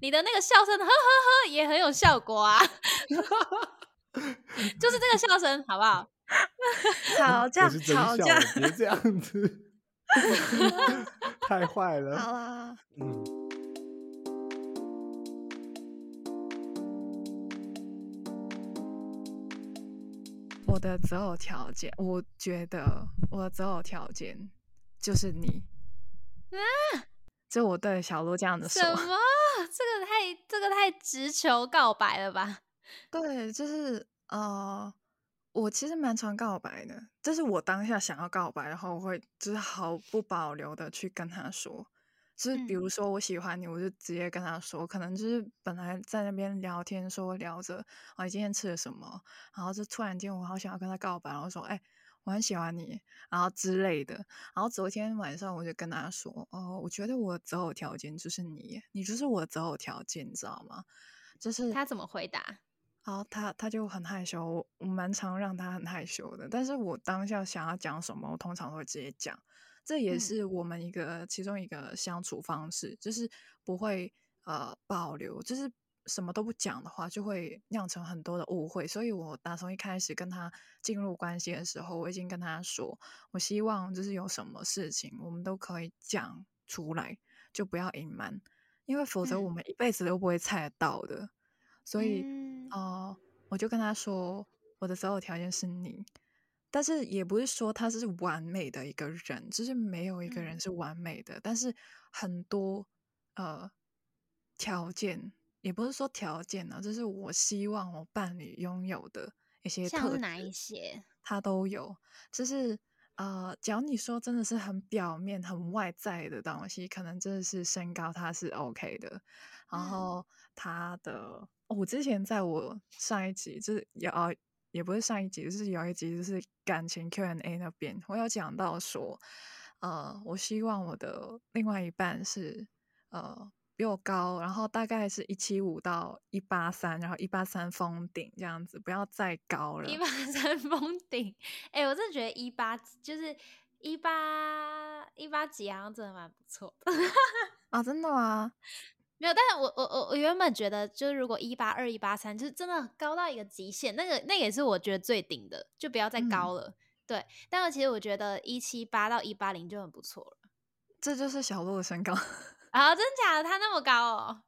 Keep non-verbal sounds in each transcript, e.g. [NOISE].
你的那个笑声，呵呵呵，也很有效果啊。[LAUGHS] 就是这个笑声，好不好？吵架，吵架，别这样子，太坏了。好啊，嗯。我的择偶条件，我觉得我的择偶条件就是你。啊！就我对小鹿这样的说。什么？这个太这个太直球告白了吧？[LAUGHS] 对，就是呃，我其实蛮常告白的，就是我当下想要告白，然后我会就是毫不保留的去跟他说，就是比如说我喜欢你，我就直接跟他说，可能就是本来在那边聊天说聊着啊，你今天吃了什么，然后就突然间我好想要跟他告白，然后说哎。我很喜欢你，然后之类的。然后昨天晚上我就跟他说：“哦，我觉得我的择偶条件就是你，你就是我的择偶条件，你知道吗？”就是他怎么回答？然后他他就很害羞，我我蛮常让他很害羞的。但是我当下想要讲什么，我通常都会直接讲。这也是我们一个、嗯、其中一个相处方式，就是不会呃保留，就是。什么都不讲的话，就会酿成很多的误会。所以我打从一开始跟他进入关系的时候，我已经跟他说，我希望就是有什么事情，我们都可以讲出来，就不要隐瞒，因为否则我们一辈子都不会猜得到的。嗯、所以，哦、呃，我就跟他说，我的择偶条件是你，但是也不是说他是完美的一个人，就是没有一个人是完美的，嗯、但是很多呃条件。也不是说条件呢，就是我希望我伴侣拥有的一些特质。像哪一些？他都有。就是呃，只要你说真的是很表面、很外在的东西，可能真的是身高，他是 OK 的。然后他的，嗯哦、我之前在我上一集就是有，也不是上一集，就是有一集就是感情 Q&A 那边，我有讲到说，呃，我希望我的另外一半是呃。比我高，然后大概是一七五到一八三，然后一八三封顶这样子，不要再高了。一八三封顶，哎、欸，我真的觉得一八就是一八一八几，好像真的蛮不错的。[LAUGHS] 啊，真的吗？没有，但是我我我我原本觉得，就是如果一八二、一八三，就是真的高到一个极限，那个那也是我觉得最顶的，就不要再高了。嗯、对，但是其实我觉得一七八到一八零就很不错了。这就是小鹿的身高。啊、哦，真假的？他那么高哦？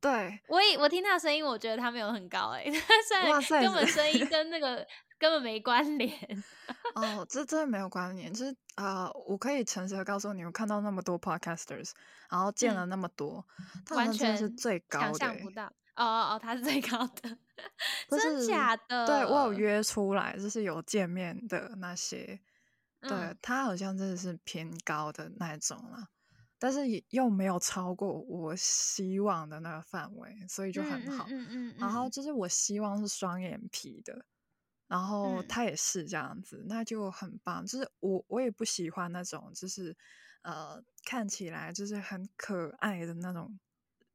对，我以我听他的声音，我觉得他没有很高哎，他 [LAUGHS] 虽然根本声音 [LAUGHS] 跟那个根本没关联。[LAUGHS] 哦，这真的没有关联，就是啊、呃，我可以诚实的告诉你，我看到那么多 podcasters，然后见了那么多，完全是最高的，想象不到。哦哦哦，他是最高的，真假的？对，我有约出来，就是有见面的那些，对、嗯、他好像真的是偏高的那一种了。但是又没有超过我希望的那个范围，所以就很好。嗯嗯，嗯，嗯，然后就是我希望是双眼皮的，然后他也是这样子，嗯、那就很棒。就是我我也不喜欢那种就是呃看起来就是很可爱的那种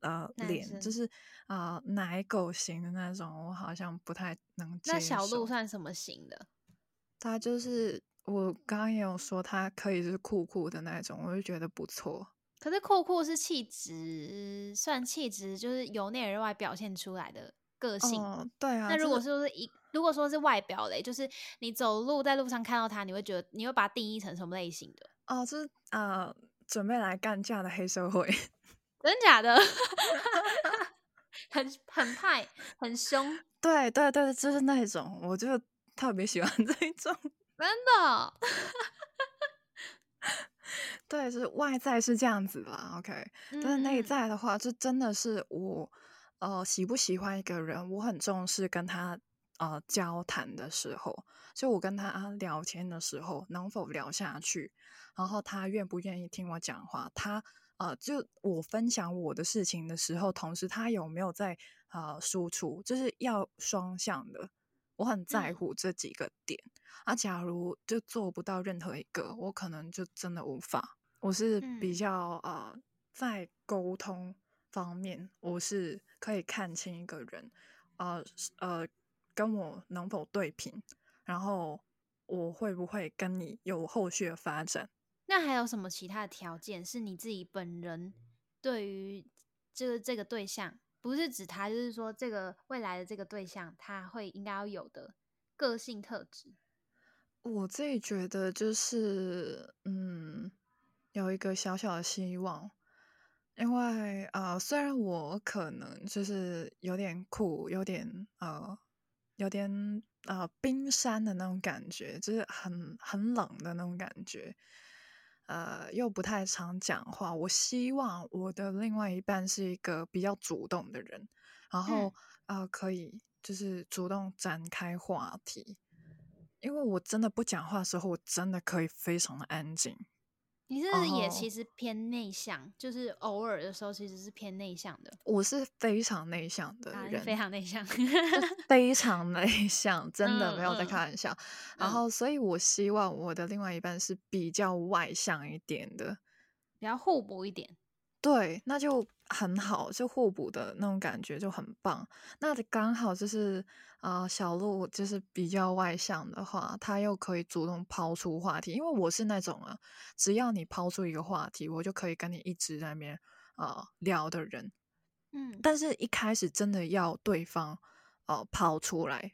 呃脸，就是啊、呃、奶狗型的那种，我好像不太能接受。那小鹿算什么型的？他就是我刚刚也有说，他可以是酷酷的那种，我就觉得不错。可是酷酷是气质，算气质，就是由内而外表现出来的个性。哦、对啊。那如果说是一，如果说是外表嘞，就是你走路在路上看到他，你会觉得你会把它定义成什么类型的？哦，就是呃，准备来干架的黑社会。[LAUGHS] 真假的？[LAUGHS] 很很派，很凶。对对对，就是那种，我就特别喜欢 [LAUGHS] 这一种。真的。[LAUGHS] 对，是外在是这样子啦，OK，但是内在的话，就真的是我，呃，喜不喜欢一个人，我很重视跟他呃交谈的时候，就我跟他聊天的时候，能否聊下去，然后他愿不愿意听我讲话，他呃，就我分享我的事情的时候，同时他有没有在呃输出，就是要双向的，我很在乎这几个点。嗯、啊，假如就做不到任何一个，我可能就真的无法。我是比较、嗯、呃，在沟通方面，我是可以看清一个人，呃呃，跟我能否对频，然后我会不会跟你有后续的发展？那还有什么其他的条件是你自己本人对于就是这个对象，不是指他，就是说这个未来的这个对象，他会应该要有的个性特质。我自己觉得就是，嗯，有一个小小的希望，因为啊、呃，虽然我可能就是有点酷，有点呃，有点啊、冰山的那种感觉，就是很很冷的那种感觉，呃，又不太常讲话。我希望我的另外一半是一个比较主动的人，然后啊、嗯呃，可以就是主动展开话题。因为我真的不讲话的时候，我真的可以非常的安静。你是不是也其实偏内向？Oh, 就是偶尔的时候其实是偏内向的。我是非常内向的人，啊、非常内向，[LAUGHS] 非常内向，真的没有在开玩笑。嗯、然后，所以我希望我的另外一半是比较外向一点的，比较互补一点。对，那就很好，就互补的那种感觉就很棒。那刚好就是啊、呃，小鹿就是比较外向的话，他又可以主动抛出话题，因为我是那种啊，只要你抛出一个话题，我就可以跟你一直在那边啊、呃、聊的人。嗯，但是一开始真的要对方哦、呃、抛出来，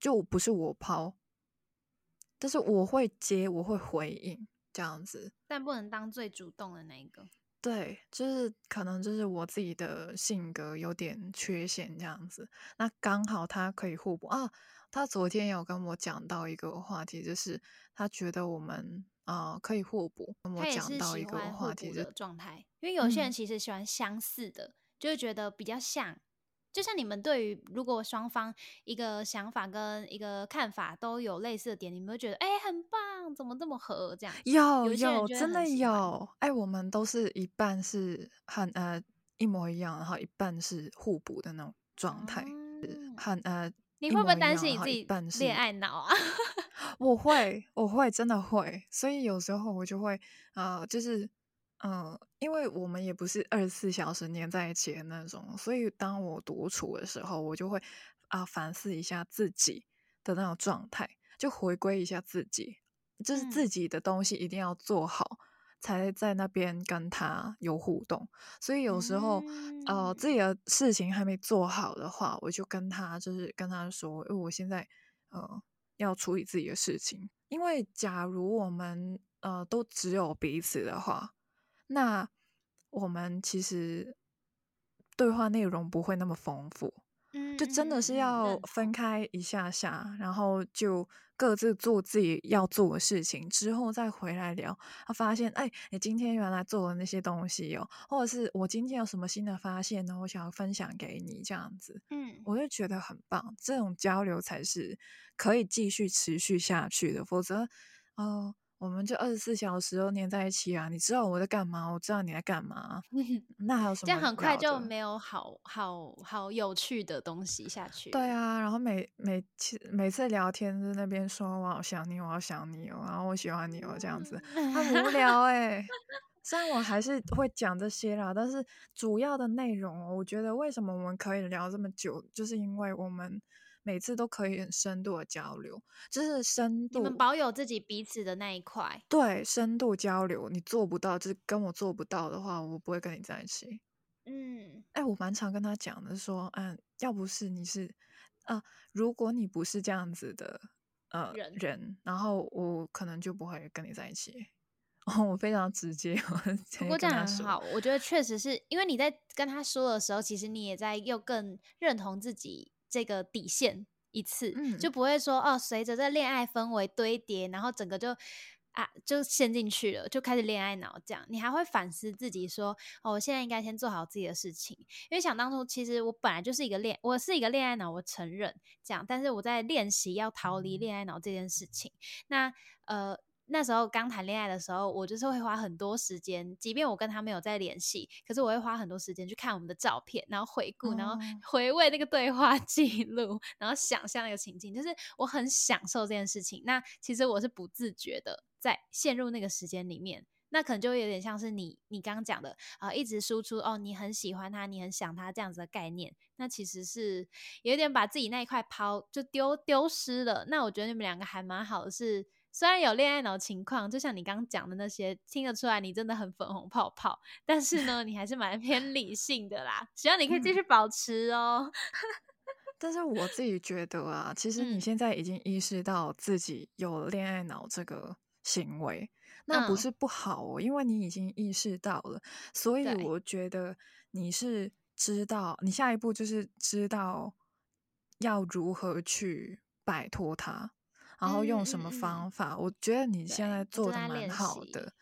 就不是我抛，但是我会接，我会回应这样子，但不能当最主动的那一个。对，就是可能就是我自己的性格有点缺陷这样子。那刚好他可以互补啊。他昨天有跟我讲到一个话题，就是他觉得我们啊、呃、可以互补。跟我讲到一个话题的状态，因为有些人其实喜欢相似的，嗯、就会觉得比较像。就像你们对于如果双方一个想法跟一个看法都有类似的点，你们会觉得哎、欸、很棒，怎么这么合这样？有有真的有哎、欸，我们都是一半是很呃一模一样，然后一半是互补的那种状态，嗯、很呃。你会不会担心你自己恋爱脑啊？[LAUGHS] 我会，我会真的会，所以有时候我就会呃就是。嗯，因为我们也不是二十四小时黏在一起的那种，所以当我独处的时候，我就会啊反思一下自己的那种状态，就回归一下自己，就是自己的东西一定要做好，嗯、才在那边跟他有互动。所以有时候，嗯、呃，自己的事情还没做好的话，我就跟他就是跟他说，因为我现在呃要处理自己的事情。因为假如我们呃都只有彼此的话。那我们其实对话内容不会那么丰富，嗯，就真的是要分开一下下，嗯、然后就各自做自己要做的事情，之后再回来聊。他发现，哎，你今天原来做的那些东西哦，或者是我今天有什么新的发现呢？我想要分享给你，这样子，嗯，我就觉得很棒。这种交流才是可以继续持续下去的，否则，哦、呃。我们就二十四小时都黏在一起啊！你知道我在干嘛，我知道你在干嘛，[LAUGHS] 那还有什么？这样很快就没有好好好有趣的东西下去。对啊，然后每每次每次聊天在那边说我好想你，我好想你哦，然后我喜欢你哦，这样子很无聊哎、[LAUGHS] 欸。虽然我还是会讲这些啦，但是主要的内容，我觉得为什么我们可以聊这么久，就是因为我们。每次都可以很深度的交流，就是深度。你们保有自己彼此的那一块。对，深度交流，你做不到，就是跟我做不到的话，我不会跟你在一起。嗯，哎，我蛮常跟他讲的，说，嗯，要不是你是，啊，如果你不是这样子的，呃，人，人，然后我可能就不会跟你在一起。[LAUGHS] 哦，我非常直接。不过这样很好，我觉得确实是因为你在跟他说的时候，其实你也在又更认同自己。这个底线一次，嗯、就不会说哦，随着这恋爱氛围堆叠，然后整个就啊就陷进去了，就开始恋爱脑这样。你还会反思自己说哦，我现在应该先做好自己的事情，因为想当初其实我本来就是一个恋，我是一个恋爱脑，我承认这样，但是我在练习要逃离恋爱脑这件事情。那呃。那时候刚谈恋爱的时候，我就是会花很多时间，即便我跟他没有在联系，可是我会花很多时间去看我们的照片，然后回顾，然后回味那个对话记录，然后想象那个情境，就是我很享受这件事情。那其实我是不自觉的在陷入那个时间里面，那可能就会有点像是你你刚刚讲的啊、呃，一直输出哦，你很喜欢他，你很想他这样子的概念，那其实是有点把自己那一块抛就丢丢失了。那我觉得你们两个还蛮好的是。虽然有恋爱脑情况，就像你刚刚讲的那些，听得出来你真的很粉红泡泡，但是呢，你还是蛮偏理性的啦。希望你可以继续保持哦。嗯、[LAUGHS] 但是我自己觉得啊，其实你现在已经意识到自己有恋爱脑这个行为，那不是不好哦，嗯、因为你已经意识到了，所以我觉得你是知道，你下一步就是知道要如何去摆脱它。然后用什么方法？嗯嗯嗯，我觉得你现在做的蛮好的。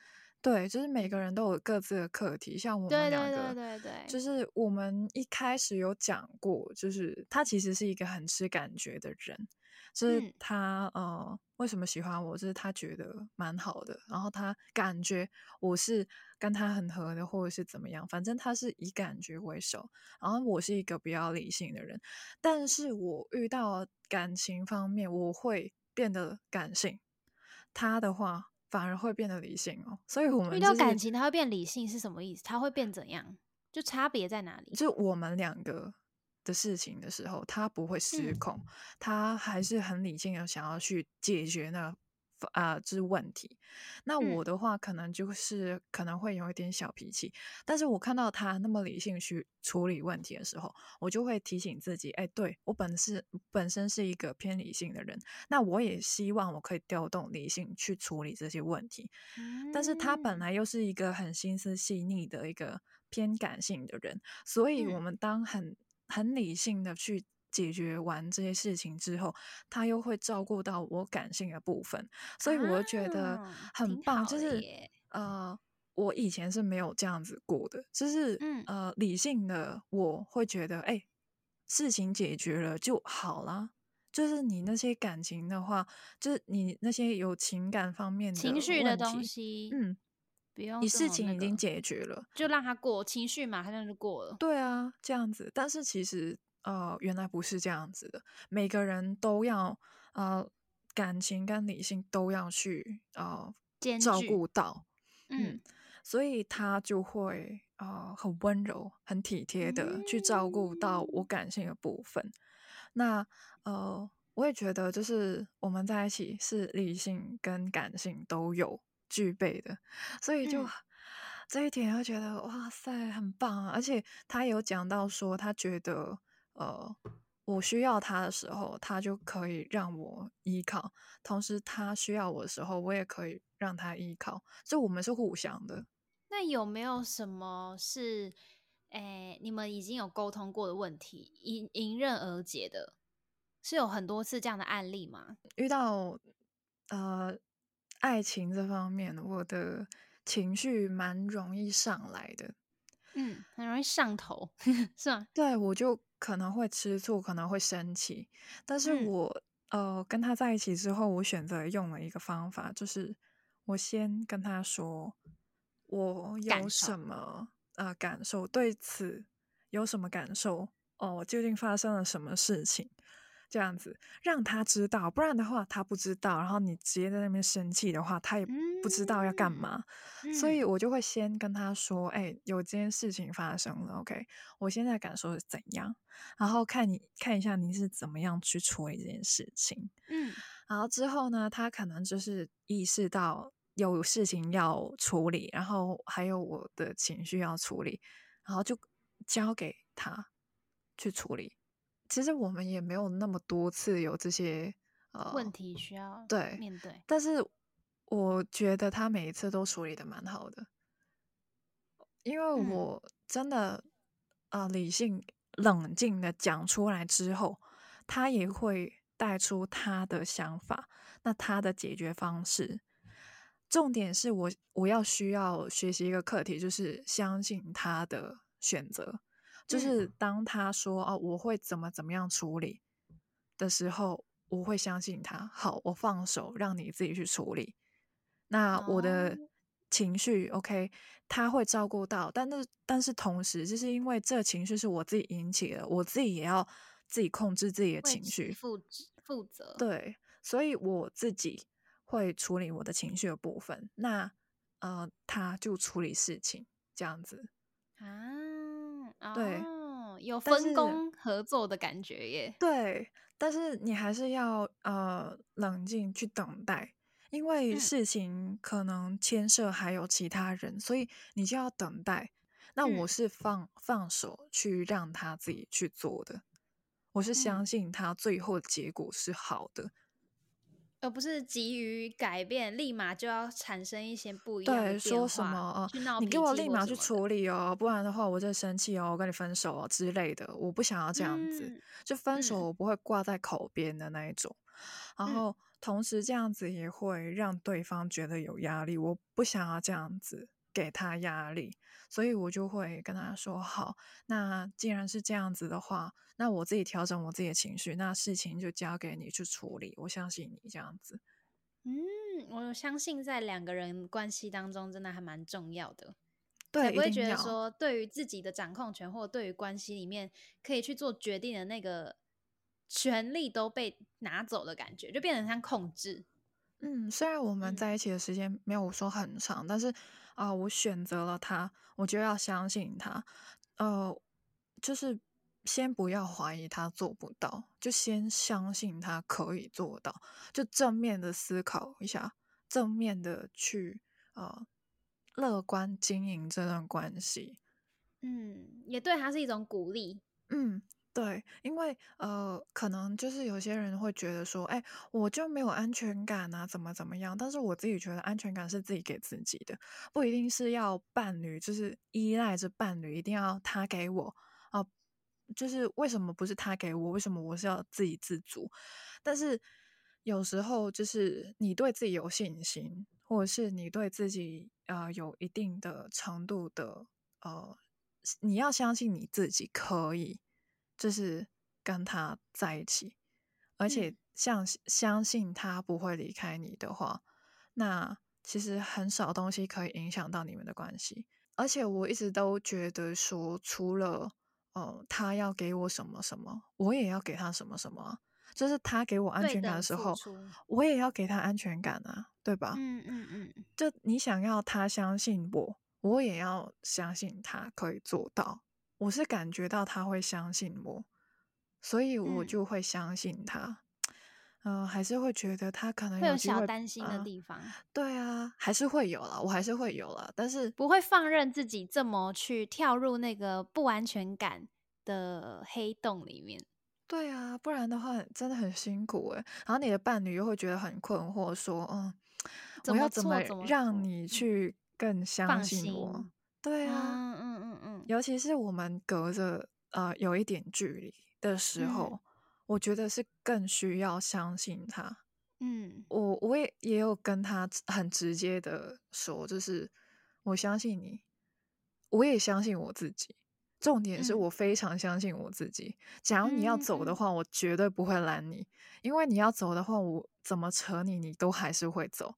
对，对，就是每个人都有各自的课题。像我们两个，对对对对对，就是我们一开始有讲过，就是他其实是一个很吃感觉的人。就是他、嗯、呃，为什么喜欢我？就是他觉得蛮好的，然后他感觉我是跟他很合的，或者是怎么样。反正他是以感觉为首，然后我是一个比较理性的人。但是我遇到感情方面，我会变得感性。他的话反而会变得理性哦。所以我们、就是、遇到感情，他会变理性是什么意思？他会变怎样？就差别在哪里？就我们两个。的事情的时候，他不会失控，嗯、他还是很理性的想要去解决那啊、呃，就是问题。那我的话，可能就是可能会有一点小脾气，嗯、但是我看到他那么理性去处理问题的时候，我就会提醒自己，哎，对，我本是本身是一个偏理性的人，那我也希望我可以调动理性去处理这些问题。嗯、但是他本来又是一个很心思细腻的一个偏感性的人，所以我们当很很理性的去解决完这些事情之后，他又会照顾到我感性的部分，所以我觉得很棒。啊、就是呃，我以前是没有这样子过的，就是、嗯、呃，理性的我会觉得，哎、欸，事情解决了就好啦。就是你那些感情的话，就是你那些有情感方面的情绪的东西，嗯。不用你事情已经解决了，就让他过情绪嘛，好像就过了。对啊，这样子。但是其实呃，原来不是这样子的。每个人都要呃，感情跟理性都要去呃照顾到。嗯，嗯，所以他就会呃很温柔、很体贴的去照顾到我感性的部分。嗯、那呃，我也觉得就是我们在一起是理性跟感性都有。具备的，所以就、嗯、这一点，我觉得哇塞，很棒啊！而且他有讲到说，他觉得呃，我需要他的时候，他就可以让我依靠；同时，他需要我的时候，我也可以让他依靠。所以我们是互相的。那有没有什么是，诶，你们已经有沟通过的问题，迎迎刃而解的？是有很多次这样的案例吗？遇到呃。爱情这方面，我的情绪蛮容易上来的，嗯，很容易上头，[LAUGHS] 是吗？对，我就可能会吃醋，可能会生气。但是我、嗯、呃跟他在一起之后，我选择用了一个方法，就是我先跟他说我有什么感，呃感受，对此有什么感受哦，究竟发生了什么事情？这样子让他知道，不然的话他不知道。然后你直接在那边生气的话，他也不知道要干嘛。嗯、所以我就会先跟他说：“哎、欸，有这件事情发生了，OK？我现在感受是怎样？然后看你看一下你是怎么样去处理这件事情。嗯，然后之后呢，他可能就是意识到有事情要处理，然后还有我的情绪要处理，然后就交给他去处理。”其实我们也没有那么多次有这些呃问题需要对面对，但是我觉得他每一次都处理的蛮好的，因为我真的啊、嗯呃、理性冷静的讲出来之后，他也会带出他的想法，那他的解决方式，重点是我我要需要学习一个课题，就是相信他的选择。就是当他说哦，我会怎么怎么样处理的时候，我会相信他。好，我放手，让你自己去处理。那我的情绪，OK，他会照顾到。但是，但是同时，就是因为这情绪是我自己引起的，我自己也要自己控制自己的情绪，负负责。对，所以我自己会处理我的情绪的部分。那呃，他就处理事情，这样子啊。对，哦，有分工合作的感觉耶。对，但是你还是要呃冷静去等待，因为事情可能牵涉还有其他人，嗯、所以你就要等待。那我是放、嗯、放手去让他自己去做的，我是相信他最后的结果是好的。而不是急于改变，立马就要产生一些不一样的。对，说什么啊？你给我立马去处理哦，不然的话我就生气哦，我跟你分手哦之类的。我不想要这样子，嗯、就分手我不会挂在口边的那一种。嗯、然后同时这样子也会让对方觉得有压力，我不想要这样子给他压力。所以我就会跟他说：“好，那既然是这样子的话，那我自己调整我自己的情绪，那事情就交给你去处理。我相信你这样子。”嗯，我相信在两个人关系当中，真的还蛮重要的。对，才不会觉得说对于自己的掌控权，或对于关系里面可以去做决定的那个权利都被拿走的感觉，就变成像控制。嗯，虽然我们在一起的时间没有说很长，嗯、但是。啊、呃，我选择了他，我就要相信他。呃，就是先不要怀疑他做不到，就先相信他可以做到，就正面的思考一下，正面的去呃乐观经营这段关系。嗯，也对他是一种鼓励。嗯。对，因为呃，可能就是有些人会觉得说，哎，我就没有安全感啊，怎么怎么样？但是我自己觉得安全感是自己给自己的，不一定是要伴侣，就是依赖着伴侣，一定要他给我啊，就是为什么不是他给我？为什么我是要自给自足？但是有时候就是你对自己有信心，或者是你对自己呃有一定的程度的呃，你要相信你自己可以。就是跟他在一起，而且相相信他不会离开你的话，那其实很少东西可以影响到你们的关系。而且我一直都觉得说，除了呃他要给我什么什么，我也要给他什么什么。就是他给我安全感的时候，我也要给他安全感啊，对吧？嗯嗯嗯。就你想要他相信我，我也要相信他可以做到。我是感觉到他会相信我，所以我就会相信他。嗯、呃，还是会觉得他可能有，会有小担心的地方、呃。对啊，还是会有啦，我还是会有啦，但是不会放任自己这么去跳入那个不安全感的黑洞里面。对啊，不然的话真的很辛苦诶。然后你的伴侣又会觉得很困惑，说：“嗯，我要怎么让你去更相信我？”对啊，尤其是我们隔着呃有一点距离的时候，嗯，我觉得是更需要相信他。嗯，我我也也有跟他很直接的说，就是我相信你，我也相信我自己。重点是我非常相信我自己。嗯，假如你要走的话，我绝对不会拦你，因为你要走的话，我怎么扯你，你都还是会走。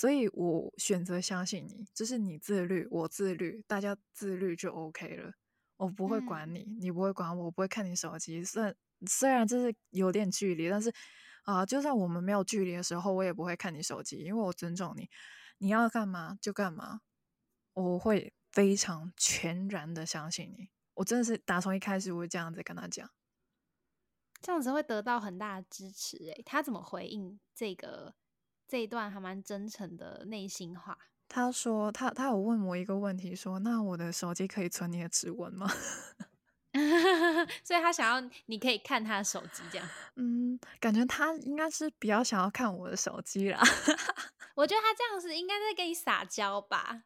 所以我选择相信你，就是你自律，我自律，大家自律就 OK 了。我不会管你，嗯、你不会管我，我不会看你手机。虽然虽然这是有点距离，但是啊、呃，就算我们没有距离的时候，我也不会看你手机，因为我尊重你。你要干嘛就干嘛，我会非常全然的相信你。我真的是打从一开始我会这样子跟他讲，这样子会得到很大的支持。诶，他怎么回应这个？这一段还蛮真诚的内心话。他说他他有问我一个问题，说那我的手机可以存你的指纹吗？[LAUGHS] 所以他想要你可以看他的手机，这样。嗯，感觉他应该是比较想要看我的手机啦。我觉得他这样子应该在跟你撒娇吧。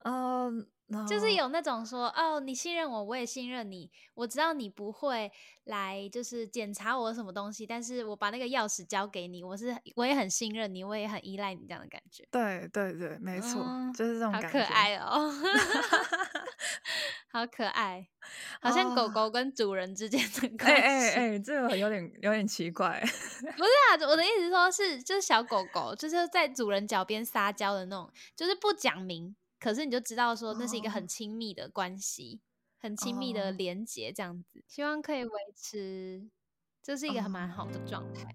嗯。就是有那种说哦，你信任我，我也信任你。我知道你不会来，就是检查我什么东西，但是我把那个钥匙交给你，我是我也很信任你，我也很依赖你这样的感觉。对对对，没错，嗯、就是这种感觉。[LAUGHS] 好可爱哦，好可爱，好像狗狗跟主人之间的关系。哎哎哎，这个有点有点奇怪。[LAUGHS] 不是啊，我的意思是说是就是小狗狗，就是在主人脚边撒娇的那种，就是不讲明。可是你就知道说那是一个很亲密的关系，oh. 很亲密的连接，这样子，希望可以维持，这是一个还蛮好的状态。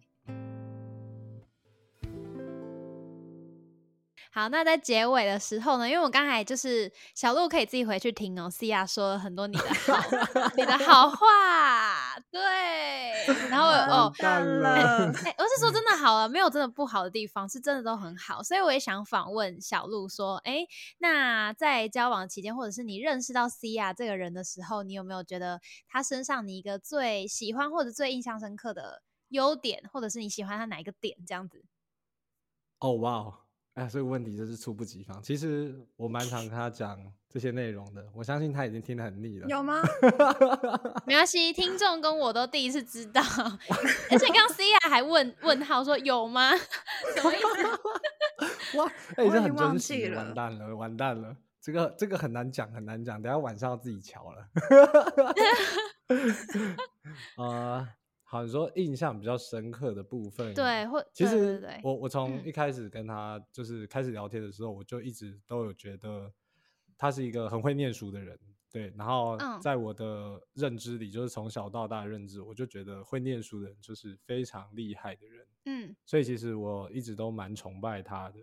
好，那在结尾的时候呢，因为我刚才就是小鹿可以自己回去听哦，Sia 说了很多你的好，[LAUGHS] 你的好话，对。然后 [LAUGHS] 哦，干了。[LAUGHS] 哎，我是说真的好了，没有真的不好的地方，是真的都很好。所以我也想访问小鹿说，哎，那在交往期间，或者是你认识到 Sia 这个人的时候，你有没有觉得他身上你一个最喜欢或者最印象深刻的优点，或者是你喜欢他哪一个点这样子？哦，哇。哎，这个问题真是猝不及防。其实我蛮常跟他讲这些内容的，我相信他已经听得很腻了。有吗？[LAUGHS] 没关系，听众跟我都第一次知道。[LAUGHS] 而且刚刚 Sia 还问问号说有吗？什么意思？[LAUGHS] 哇，哎、欸，这很真实，完蛋了，完蛋了。这个这个很难讲，很难讲。等下晚上要自己瞧了。啊。uh, 好，你说印象比较深刻的部分，对，或其实我我从一开始跟他就是开始聊天的时候，嗯、我就一直都有觉得他是一个很会念书的人，对。然后在我的认知里，就是从小到大的认知，我就觉得会念书的人就是非常厉害的人，嗯。所以其实我一直都蛮崇拜他的，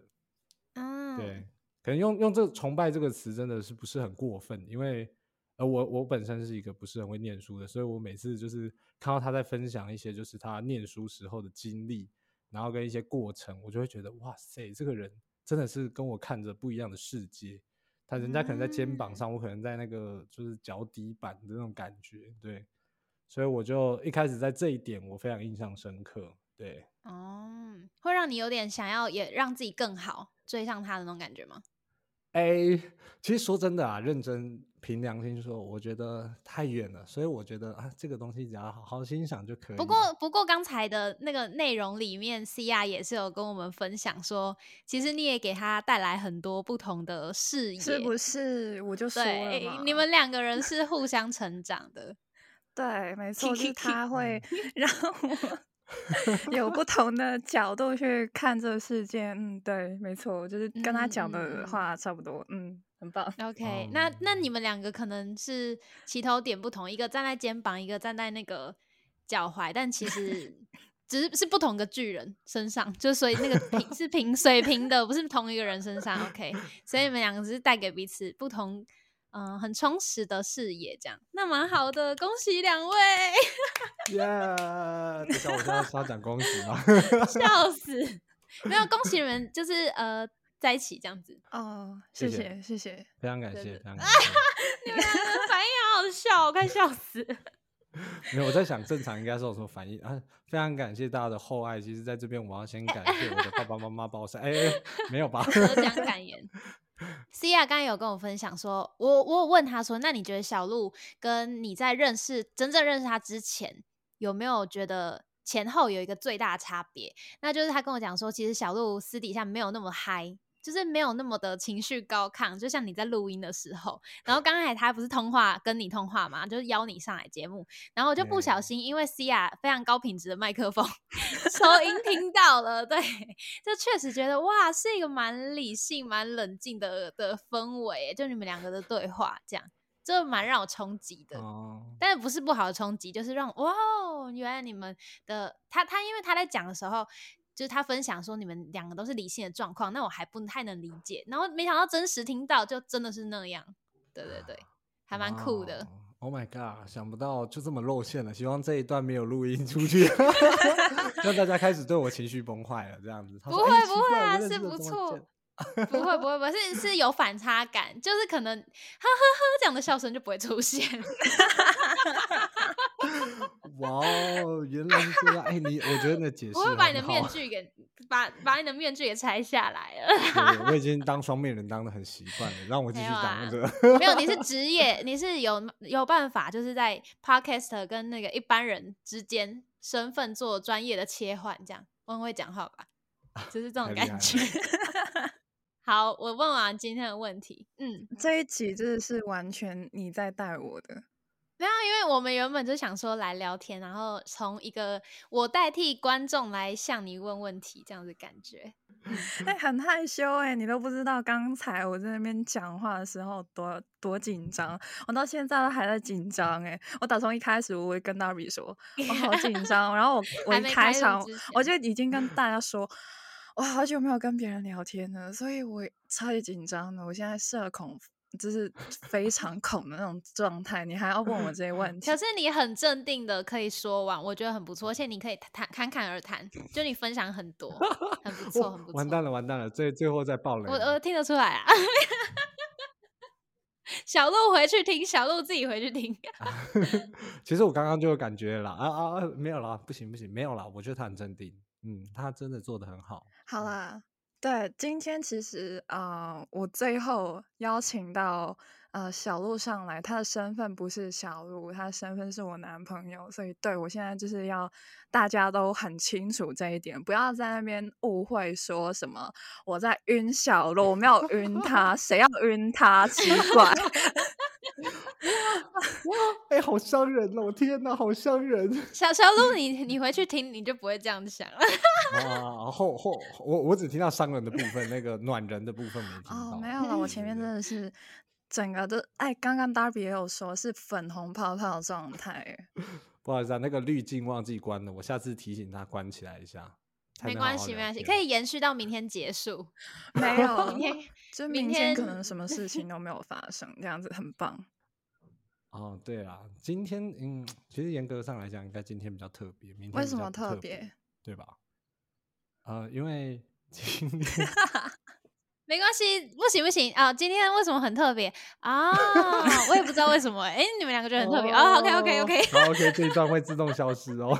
嗯，对。可能用用这个崇拜这个词真的是不是很过分，因为。呃，我我本身是一个不是很会念书的，所以我每次就是看到他在分享一些就是他念书时候的经历，然后跟一些过程，我就会觉得哇塞，这个人真的是跟我看着不一样的世界。他人家可能在肩膀上，我可能在那个就是脚底板的那种感觉，对。所以我就一开始在这一点我非常印象深刻，对。哦，会让你有点想要也让自己更好，追上他的那种感觉吗？哎、欸，其实说真的啊，认真凭良心说，我觉得太远了，所以我觉得啊，这个东西只要好好欣赏就可以。不过，不过刚才的那个内容里面，Sia 也是有跟我们分享说，其实你也给他带来很多不同的视野，是不是？我就说了嘛，对，你们两个人是互相成长的。[LAUGHS] 对，没错，是他会让我。有不同的角度去看这个世界，嗯，对，没错，就是跟他讲的话差不多，嗯，嗯，很棒。OK，、um, 那那你们两个可能是起头点不同，一个站在肩膀，一个站在那个脚踝，但其实 [LAUGHS] 只是是不同的巨人身上，就所以那个平是平水平的，不是同一个人身上。OK，所以你们两个只是带给彼此不同。嗯、呃，很充实的视野，这样那蛮好的，恭喜两位！耶！等下我就要 [LAUGHS] 稍讲恭喜吗？[LAUGHS] 笑死！没有恭喜你们，就是呃在一起这样子哦。谢谢谢谢，非常感谢，非常感 [LAUGHS] 谢。你们反应好好笑，我快笑死！没有，我在想正常应该是有什么反应啊？非常感谢大家的厚爱。其实，在这边我要先感谢我的爸爸妈妈包山。哎、欸，没有吧？得奖感言。Cia 刚有跟我分享说，我我有问他说，那你觉得小鹿跟你在认识真正认识他之前，有没有觉得前后有一个最大的差别？那就是他跟我讲说，其实小鹿私底下没有那么嗨。就是没有那么的情绪高亢，就像你在录音的时候。然后刚才他不是通话跟你通话嘛，就是邀你上来节目，然后我就不小心因为 C a 非常高品质的麦克风 [LAUGHS] 收音听到了，对，就确实觉得哇，是一个蛮理性、蛮冷静的的氛围，就你们两个的对话这样，就蛮让我冲击的。哦，但是不是不好的冲击，就是让哇，原来你们的他他因为他在讲的时候。就是他分享说你们两个都是理性的状况，那我还不太能理解。然后没想到真实听到就真的是那样，对对对，还蛮酷的。Oh my god，想不到就这么露馅了。希望这一段没有录音出去，[LAUGHS] 让大家开始对我情绪崩坏了。这样子，不会不会啊，是不错。不会不会不会，是是有反差感，就是可能呵呵呵这样的笑声就不会出现。[LAUGHS] 哇哦，原来是这样！哎、欸，你我觉得那解释，我会把你的面具给把把你的面具给拆下来了。我已经 [LAUGHS] 当双面人当的很习惯了，让我继续当着。没有，你是 [LAUGHS] 职业，你是有有办法，就是在 Podcast 跟那个一般人之间身份做专业的切换，这样我很会讲话吧？就是这种感觉。好，我问完今天的问题。嗯，这一集真的是完全你在带我的。没有，因为我们原本就想说来聊天，然后从一个我代替观众来向你问问题，这样子感觉。[LAUGHS] 哎、欸，很害羞哎、欸，你都不知道刚才我在那边讲话的时候多多紧张，我到现在都还在紧张哎。我打从一开始我会跟 Nari 说我好紧张，然后我 [LAUGHS] 我一开场开我就已经跟大家说。我好久没有跟别人聊天了，所以我超级紧张的。我现在社恐就是非常 [LAUGHS] 恐的那种状态，你还要问我这些问题？可 [LAUGHS] 是你很镇定的可以说完，我觉得很不错，而且你可以谈侃侃而谈，就你分享很多，很不错，很不错。完蛋了，完蛋了，最最后再爆雷。我我听得出来啊。[LAUGHS] 小鹿回去听，小鹿自己回去听。其实我刚刚就有感觉了啊啊啊，没有啦，不行不行，没有啦。我觉得他很镇定，嗯，他真的做的很好。好啦。对，今天其实呃，我最后邀请到呃小鹿上来，他的身份不是小鹿，他的身份是我男朋友，所以对我现在就是要大家都很清楚这一点，不要在那边误会说什么我在晕小鹿，我没有晕他，谁要晕他？奇怪。[LAUGHS] 哇，[LAUGHS] 哎、欸，好伤人哦！天哪，好伤人。[LAUGHS] 小小鹿，你你回去听，你就不会这样想了。[LAUGHS] 啊，后后我我只听到伤人的部分，那个暖人的部分没听到。哦，没有了，我前面真的是整个都哎，刚刚 Darby 也有说是粉红泡泡状态。不好意思啊，那个滤镜忘记关了，我下次提醒他关起来一下。没关系，没关系，可以延续到明天结束。[LAUGHS] 没有，[LAUGHS] 明天就明天可能什么事情都没有发生，这样子很棒。哦，对啦，今天嗯，其实严格上来讲，应该今天比较特别，明天特为什么特别？对吧？呃，因为 [LAUGHS] 今天没关系，不行不行啊！今天为什么很特别啊？我也不知道为什么。哎，你们两个就很特别哦。OK OK OK，好 OK，这一段会自动消失哦。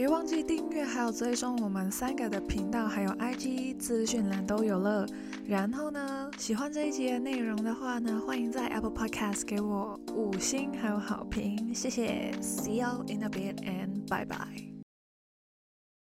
别忘记订阅，还有追踪我们三个的频道，还有 IG 资讯栏都有了。然后呢，喜欢这一集的内容的话呢，欢迎在 Apple Podcast 给我五星还有好评，谢谢。See you in a bit and bye bye.